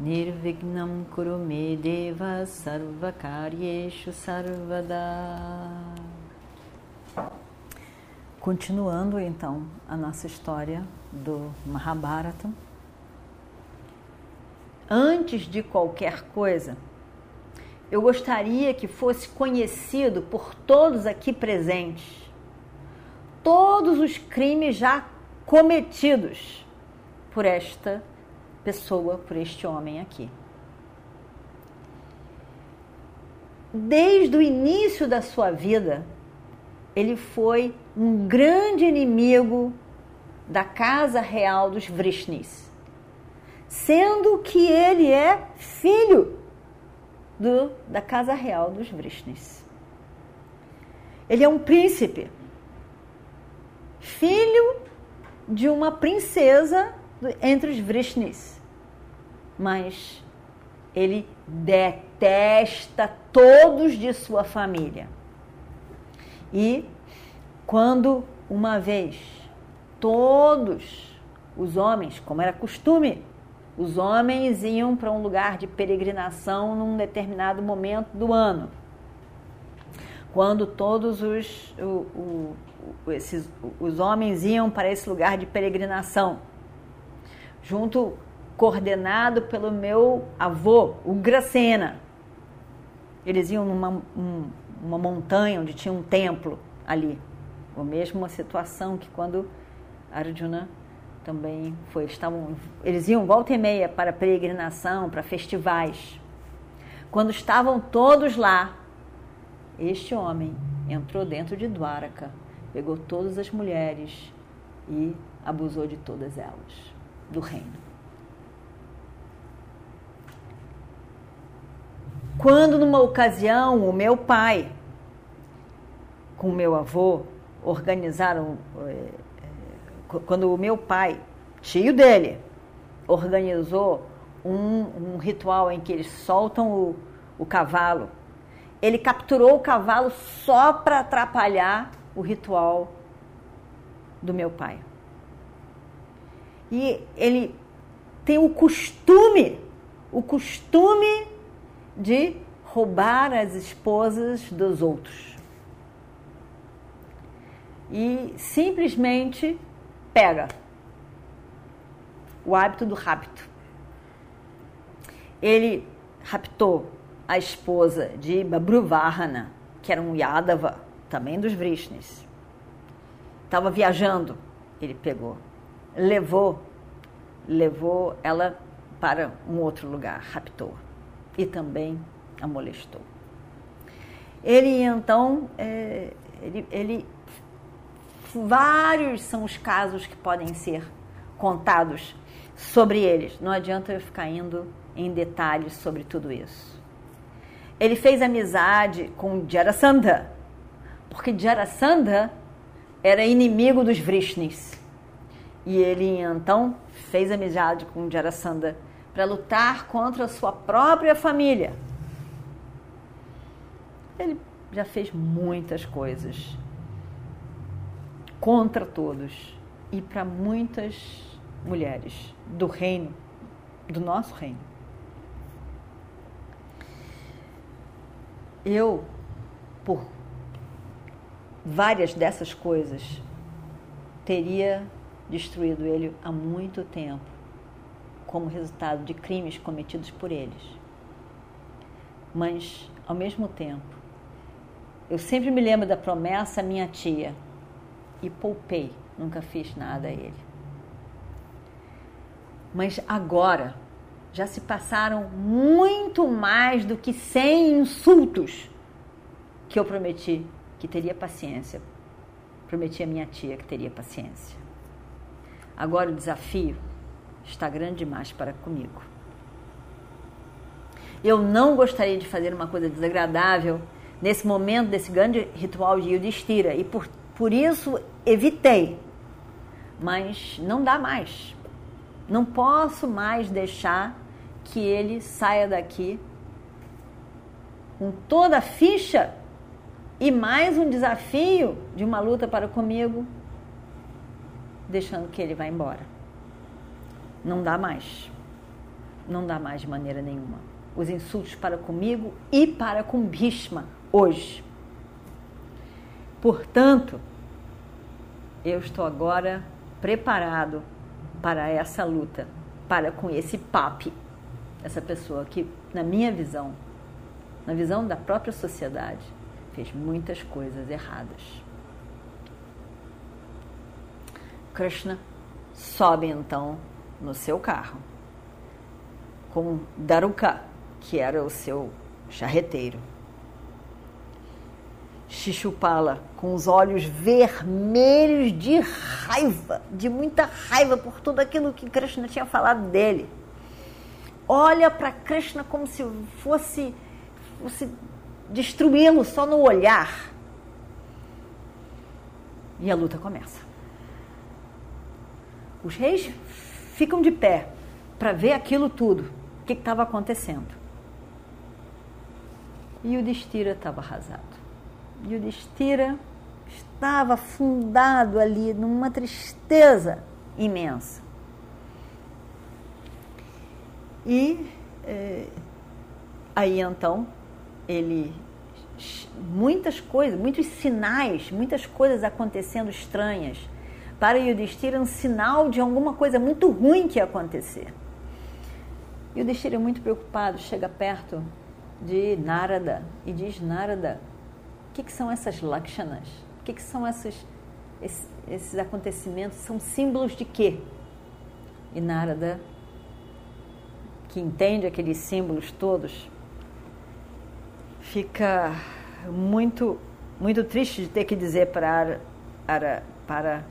Nirvignam Kurume Deva Sarvakaryeshu Sarvada Continuando então a nossa história do Mahabharata. Antes de qualquer coisa, eu gostaria que fosse conhecido por todos aqui presentes todos os crimes já cometidos por esta pessoa, por este homem aqui. Desde o início da sua vida, ele foi um grande inimigo da casa real dos Vrishnis, sendo que ele é filho do, da casa real dos Vrishnis. Ele é um príncipe filho de uma princesa entre os Vrishnis. Mas ele detesta todos de sua família. E quando uma vez todos os homens, como era costume, os homens iam para um lugar de peregrinação num determinado momento do ano. Quando todos os, o, o, esses, os homens iam para esse lugar de peregrinação, junto, coordenado pelo meu avô, o Gracena. Eles iam numa um, uma montanha onde tinha um templo ali. A mesma situação que quando Arjuna também foi. Estavam, eles iam volta e meia para peregrinação, para festivais. Quando estavam todos lá, este homem entrou dentro de Dwaraka pegou todas as mulheres e abusou de todas elas, do reino. Quando numa ocasião o meu pai com o meu avô organizaram é, quando o meu pai, tio dele, organizou um, um ritual em que eles soltam o, o cavalo, ele capturou o cavalo só para atrapalhar o ritual do meu pai. E ele tem o costume, o costume de roubar as esposas dos outros. E simplesmente pega o hábito do rapto. Ele raptou a esposa de Babruvahana, que era um Yadava, também dos Vrishnis. Estava viajando, ele pegou, levou, levou ela para um outro lugar, raptou e também a molestou. Ele então, é, ele, ele, vários são os casos que podem ser contados sobre eles. Não adianta eu ficar indo em detalhes sobre tudo isso. Ele fez amizade com Jarasandha, porque Jarasandha era inimigo dos Vrishnis. E ele então fez amizade com Jarasandha para lutar contra a sua própria família. Ele já fez muitas coisas contra todos e para muitas mulheres do reino, do nosso reino. Eu, por várias dessas coisas, teria destruído ele há muito tempo, como resultado de crimes cometidos por eles. Mas, ao mesmo tempo, eu sempre me lembro da promessa à minha tia e poupei, nunca fiz nada a ele. Mas agora, já se passaram muito mais do que 100 insultos que eu prometi que teria paciência. Prometi à minha tia que teria paciência. Agora o desafio está grande demais para comigo. Eu não gostaria de fazer uma coisa desagradável nesse momento desse grande ritual de Yudhishthira e por, por isso evitei. Mas não dá mais. Não posso mais deixar que ele saia daqui com toda a ficha e mais um desafio de uma luta para comigo, deixando que ele vá embora. Não dá mais. Não dá mais de maneira nenhuma. Os insultos para comigo e para com Bhishma hoje. Portanto, eu estou agora preparado para essa luta, para com esse papi, essa pessoa que, na minha visão, na visão da própria sociedade, fez muitas coisas erradas. Krishna sobe então no seu carro com Daruka, que era o seu charreteiro. Shishupala, com os olhos vermelhos de raiva, de muita raiva por tudo aquilo que Krishna tinha falado dele. Olha para Krishna como se fosse, fosse destruí-lo só no olhar. E a luta começa. Os reis ficam de pé para ver aquilo tudo, o que estava acontecendo. E o Destira estava arrasado. E o Destira estava afundado ali numa tristeza imensa. E eh, aí então ele muitas coisas, muitos sinais, muitas coisas acontecendo estranhas para Yudhishthira um sinal de alguma coisa muito ruim que ia acontecer. Yudhishthira é muito preocupado, chega perto de Narada e diz: Narada, o que, que são essas lakshanas? O que, que são essas, esses, esses acontecimentos? São símbolos de quê? E Narada, que entende aqueles símbolos todos, fica muito muito triste de ter que dizer para, para, para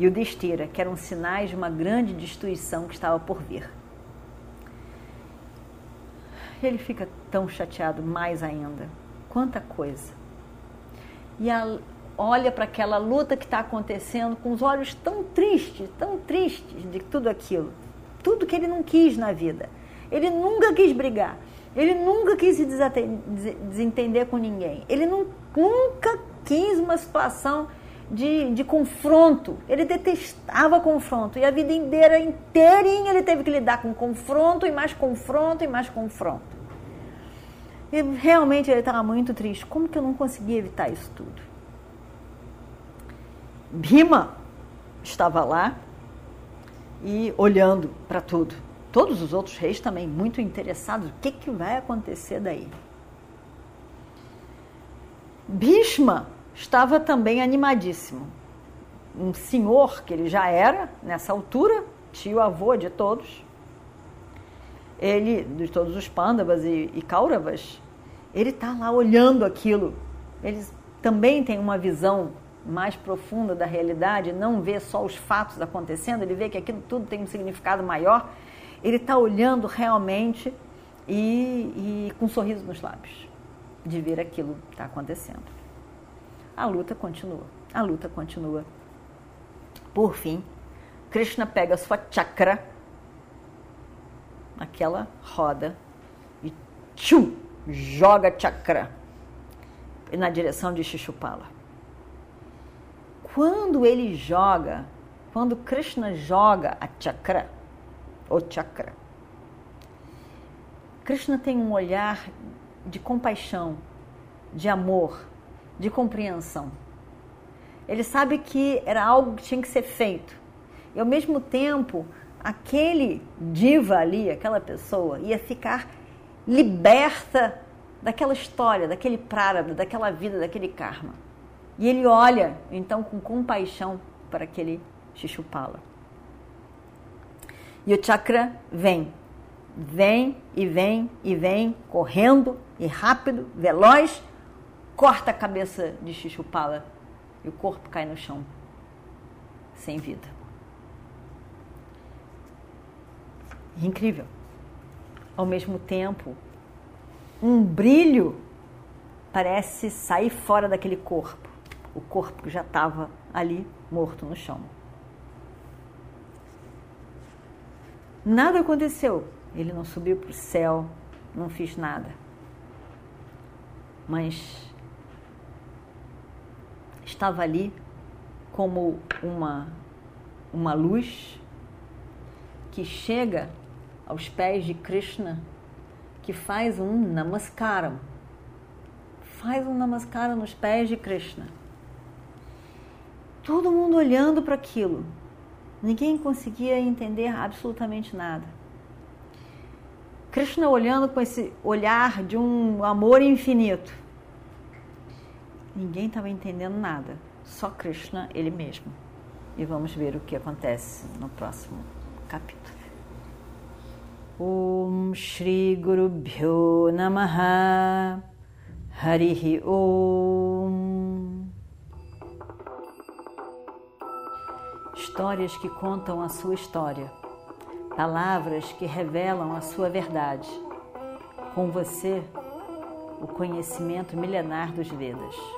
Yudhishthira que eram sinais de uma grande destruição que estava por vir. Ele fica tão chateado mais ainda. Quanta coisa. E a, olha para aquela luta que está acontecendo com os olhos tão tristes, tão tristes de tudo aquilo. Tudo que ele não quis na vida. Ele nunca quis brigar. Ele nunca quis se desentender com ninguém. Ele não, nunca quis uma situação de, de confronto. Ele detestava confronto. E a vida inteira, inteirinha, ele teve que lidar com confronto e mais confronto e mais confronto. E realmente ele estava muito triste. Como que eu não conseguia evitar isso tudo? Bhima estava lá e olhando para tudo todos os outros reis também muito interessados. O que, que vai acontecer daí? Bhishma estava também animadíssimo. Um senhor que ele já era nessa altura, tio avô de todos, ele, de todos os Pandavas e, e Kauravas, ele está lá olhando aquilo. Eles também têm uma visão mais profunda da realidade, não vê só os fatos acontecendo, ele vê que aquilo tudo tem um significado maior ele está olhando realmente e, e, com um sorriso nos lábios de ver aquilo que está acontecendo. A luta continua, a luta continua. Por fim, Krishna pega sua chakra, aquela roda, e tchum, joga chakra na direção de Shishupala. Quando ele joga, quando Krishna joga a chakra, o chakra. Krishna tem um olhar de compaixão, de amor, de compreensão. Ele sabe que era algo que tinha que ser feito. E ao mesmo tempo, aquele diva ali, aquela pessoa, ia ficar liberta daquela história, daquele prarabdha, daquela vida, daquele karma. E ele olha, então, com compaixão para aquele Shishupala. E o chakra vem, vem e vem e vem, correndo e rápido, veloz, corta a cabeça de Xixupala e o corpo cai no chão, sem vida. Incrível. Ao mesmo tempo, um brilho parece sair fora daquele corpo, o corpo que já estava ali morto no chão. Nada aconteceu. Ele não subiu para o céu, não fiz nada. Mas estava ali como uma, uma luz que chega aos pés de Krishna, que faz um namaskaram. Faz um namaskaram nos pés de Krishna. Todo mundo olhando para aquilo. Ninguém conseguia entender absolutamente nada. Krishna olhando com esse olhar de um amor infinito. Ninguém estava entendendo nada, só Krishna, ele mesmo. E vamos ver o que acontece no próximo capítulo. Om Shri Guru Bhyo Namaha Harihi Om Histórias que contam a sua história, palavras que revelam a sua verdade. Com você, o conhecimento milenar dos Vedas.